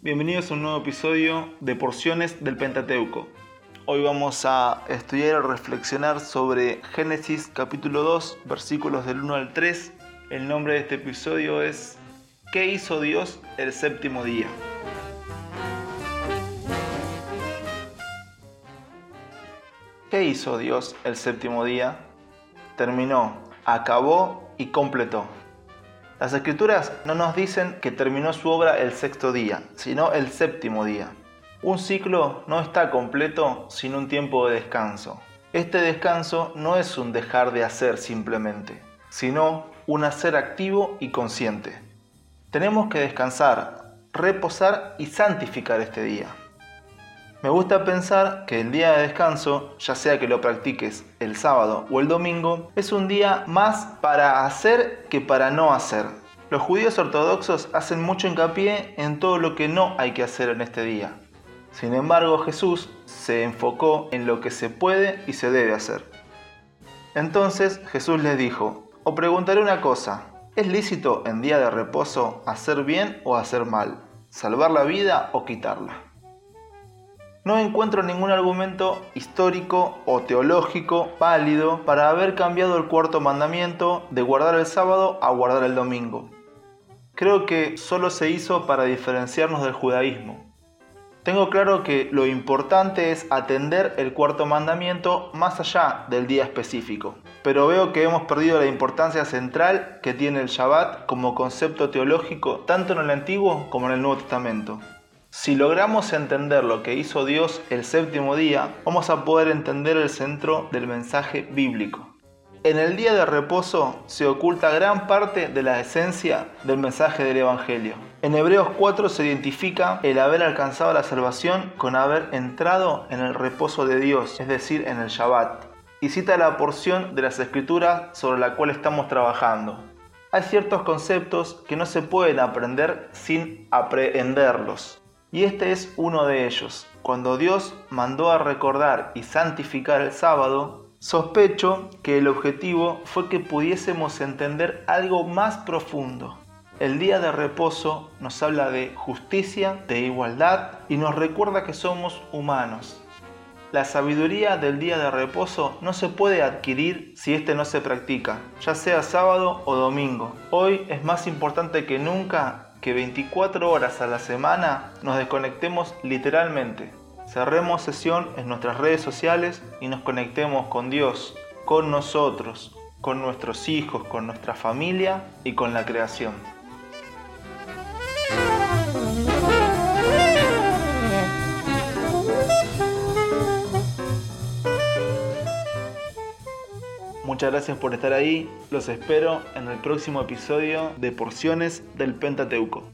Bienvenidos a un nuevo episodio de Porciones del Pentateuco. Hoy vamos a estudiar y reflexionar sobre Génesis capítulo 2, versículos del 1 al 3. El nombre de este episodio es ¿Qué hizo Dios el séptimo día? ¿Qué hizo Dios el séptimo día? Terminó, acabó y completó. Las escrituras no nos dicen que terminó su obra el sexto día, sino el séptimo día. Un ciclo no está completo sin un tiempo de descanso. Este descanso no es un dejar de hacer simplemente, sino un hacer activo y consciente. Tenemos que descansar, reposar y santificar este día. Me gusta pensar que el día de descanso, ya sea que lo practiques el sábado o el domingo, es un día más para hacer que para no hacer. Los judíos ortodoxos hacen mucho hincapié en todo lo que no hay que hacer en este día. Sin embargo, Jesús se enfocó en lo que se puede y se debe hacer. Entonces Jesús les dijo, os preguntaré una cosa, ¿es lícito en día de reposo hacer bien o hacer mal? ¿Salvar la vida o quitarla? No encuentro ningún argumento histórico o teológico válido para haber cambiado el cuarto mandamiento de guardar el sábado a guardar el domingo. Creo que solo se hizo para diferenciarnos del judaísmo. Tengo claro que lo importante es atender el cuarto mandamiento más allá del día específico, pero veo que hemos perdido la importancia central que tiene el Shabbat como concepto teológico tanto en el Antiguo como en el Nuevo Testamento. Si logramos entender lo que hizo Dios el séptimo día, vamos a poder entender el centro del mensaje bíblico. En el día de reposo se oculta gran parte de la esencia del mensaje del Evangelio. En Hebreos 4 se identifica el haber alcanzado la salvación con haber entrado en el reposo de Dios, es decir, en el Shabbat. Y cita la porción de las escrituras sobre la cual estamos trabajando. Hay ciertos conceptos que no se pueden aprender sin aprehenderlos. Y este es uno de ellos. Cuando Dios mandó a recordar y santificar el sábado, sospecho que el objetivo fue que pudiésemos entender algo más profundo. El día de reposo nos habla de justicia, de igualdad y nos recuerda que somos humanos. La sabiduría del día de reposo no se puede adquirir si este no se practica, ya sea sábado o domingo. Hoy es más importante que nunca que 24 horas a la semana nos desconectemos literalmente. Cerremos sesión en nuestras redes sociales y nos conectemos con Dios, con nosotros, con nuestros hijos, con nuestra familia y con la creación. Muchas gracias por estar ahí. Los espero en el próximo episodio de Porciones del Pentateuco.